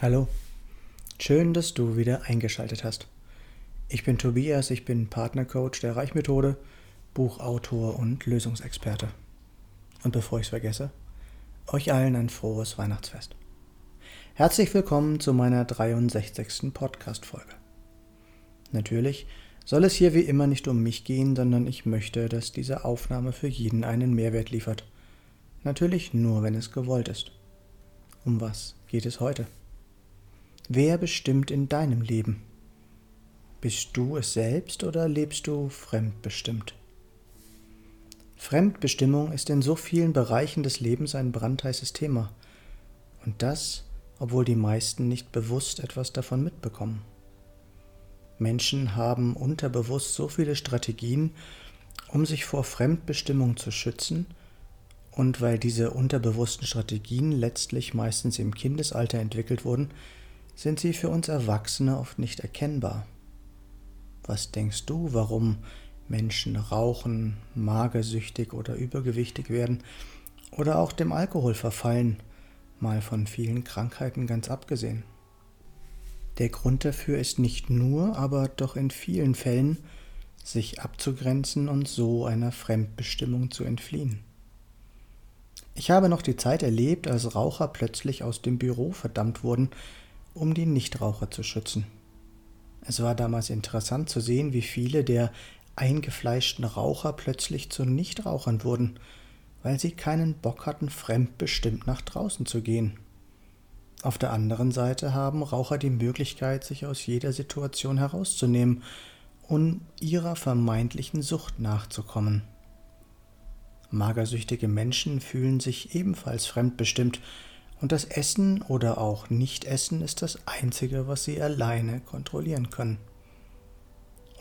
Hallo, schön, dass du wieder eingeschaltet hast. Ich bin Tobias, ich bin Partnercoach der Reichmethode, Buchautor und Lösungsexperte. Und bevor ich es vergesse, euch allen ein frohes Weihnachtsfest. Herzlich willkommen zu meiner 63. Podcast-Folge. Natürlich soll es hier wie immer nicht um mich gehen, sondern ich möchte, dass diese Aufnahme für jeden einen Mehrwert liefert. Natürlich nur, wenn es gewollt ist. Um was geht es heute? Wer bestimmt in deinem Leben? Bist du es selbst oder lebst du fremdbestimmt? Fremdbestimmung ist in so vielen Bereichen des Lebens ein brandheißes Thema. Und das, obwohl die meisten nicht bewusst etwas davon mitbekommen. Menschen haben unterbewusst so viele Strategien, um sich vor Fremdbestimmung zu schützen, und weil diese unterbewussten Strategien letztlich meistens im Kindesalter entwickelt wurden, sind sie für uns Erwachsene oft nicht erkennbar. Was denkst du, warum Menschen rauchen, magersüchtig oder übergewichtig werden oder auch dem Alkohol verfallen, mal von vielen Krankheiten ganz abgesehen? Der Grund dafür ist nicht nur, aber doch in vielen Fällen, sich abzugrenzen und so einer Fremdbestimmung zu entfliehen. Ich habe noch die Zeit erlebt, als Raucher plötzlich aus dem Büro verdammt wurden, um die Nichtraucher zu schützen. Es war damals interessant zu sehen, wie viele der eingefleischten Raucher plötzlich zu Nichtrauchern wurden, weil sie keinen Bock hatten, fremdbestimmt nach draußen zu gehen. Auf der anderen Seite haben Raucher die Möglichkeit, sich aus jeder Situation herauszunehmen, um ihrer vermeintlichen Sucht nachzukommen. Magersüchtige Menschen fühlen sich ebenfalls fremdbestimmt und das Essen oder auch Nichtessen ist das Einzige, was sie alleine kontrollieren können.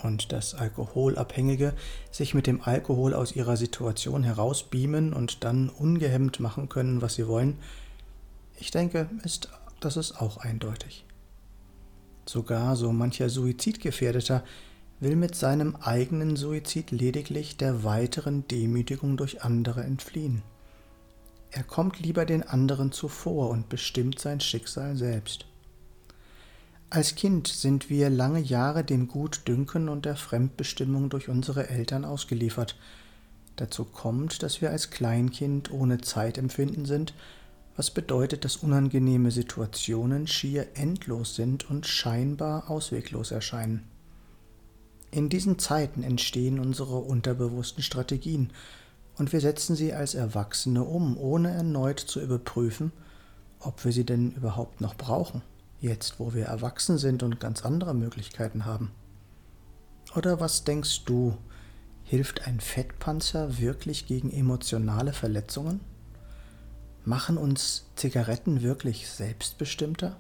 Und dass Alkoholabhängige sich mit dem Alkohol aus ihrer Situation herausbeamen und dann ungehemmt machen können, was sie wollen, ich denke, ist, das ist auch eindeutig. Sogar so mancher Suizidgefährdeter will mit seinem eigenen Suizid lediglich der weiteren Demütigung durch andere entfliehen. Er kommt lieber den anderen zuvor und bestimmt sein Schicksal selbst. Als Kind sind wir lange Jahre dem Gutdünken und der Fremdbestimmung durch unsere Eltern ausgeliefert. Dazu kommt, dass wir als Kleinkind ohne Zeitempfinden sind, was bedeutet, dass unangenehme Situationen schier endlos sind und scheinbar ausweglos erscheinen. In diesen Zeiten entstehen unsere unterbewussten Strategien, und wir setzen sie als Erwachsene um, ohne erneut zu überprüfen, ob wir sie denn überhaupt noch brauchen, jetzt wo wir erwachsen sind und ganz andere Möglichkeiten haben. Oder was denkst du, hilft ein Fettpanzer wirklich gegen emotionale Verletzungen? Machen uns Zigaretten wirklich selbstbestimmter?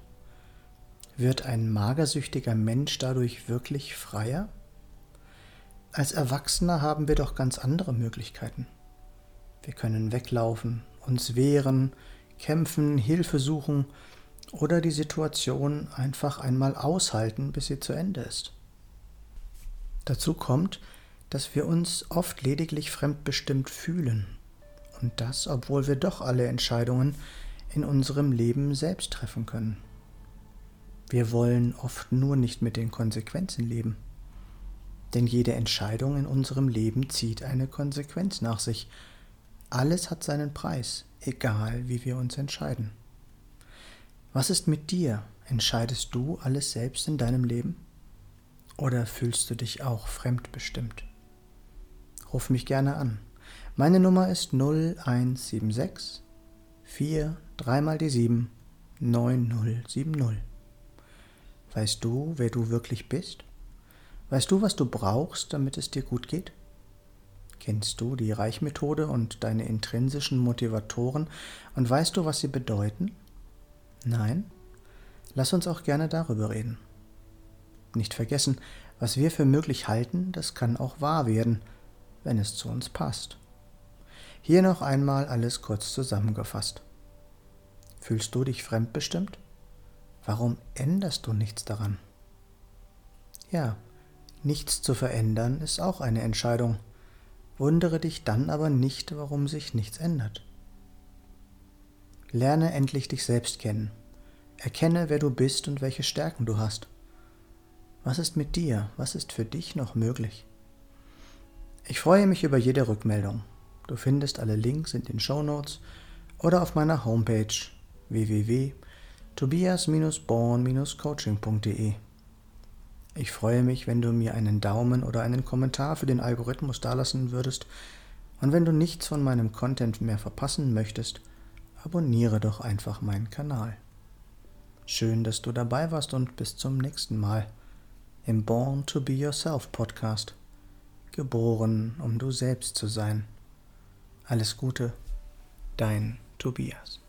Wird ein magersüchtiger Mensch dadurch wirklich freier? Als Erwachsener haben wir doch ganz andere Möglichkeiten. Wir können weglaufen, uns wehren, kämpfen, Hilfe suchen oder die Situation einfach einmal aushalten, bis sie zu Ende ist. Dazu kommt, dass wir uns oft lediglich fremdbestimmt fühlen. Und das, obwohl wir doch alle Entscheidungen in unserem Leben selbst treffen können. Wir wollen oft nur nicht mit den Konsequenzen leben. Denn jede Entscheidung in unserem Leben zieht eine Konsequenz nach sich, alles hat seinen Preis, egal wie wir uns entscheiden. Was ist mit dir? Entscheidest du alles selbst in deinem Leben? Oder fühlst du dich auch fremdbestimmt? Ruf mich gerne an. Meine Nummer ist 0176 4 3 mal die 7 9070. Weißt du, wer du wirklich bist? Weißt du, was du brauchst, damit es dir gut geht? Kennst du die Reichmethode und deine intrinsischen Motivatoren und weißt du, was sie bedeuten? Nein? Lass uns auch gerne darüber reden. Nicht vergessen, was wir für möglich halten, das kann auch wahr werden, wenn es zu uns passt. Hier noch einmal alles kurz zusammengefasst. Fühlst du dich fremdbestimmt? Warum änderst du nichts daran? Ja, nichts zu verändern ist auch eine Entscheidung. Wundere dich dann aber nicht, warum sich nichts ändert. Lerne endlich dich selbst kennen. Erkenne, wer du bist und welche Stärken du hast. Was ist mit dir? Was ist für dich noch möglich? Ich freue mich über jede Rückmeldung. Du findest alle Links in den Show Notes oder auf meiner Homepage www.tobias-born-coaching.de. Ich freue mich, wenn du mir einen Daumen oder einen Kommentar für den Algorithmus dalassen würdest und wenn du nichts von meinem Content mehr verpassen möchtest, abonniere doch einfach meinen Kanal. Schön, dass du dabei warst und bis zum nächsten Mal im Born to Be Yourself Podcast. Geboren, um du selbst zu sein. Alles Gute, dein Tobias.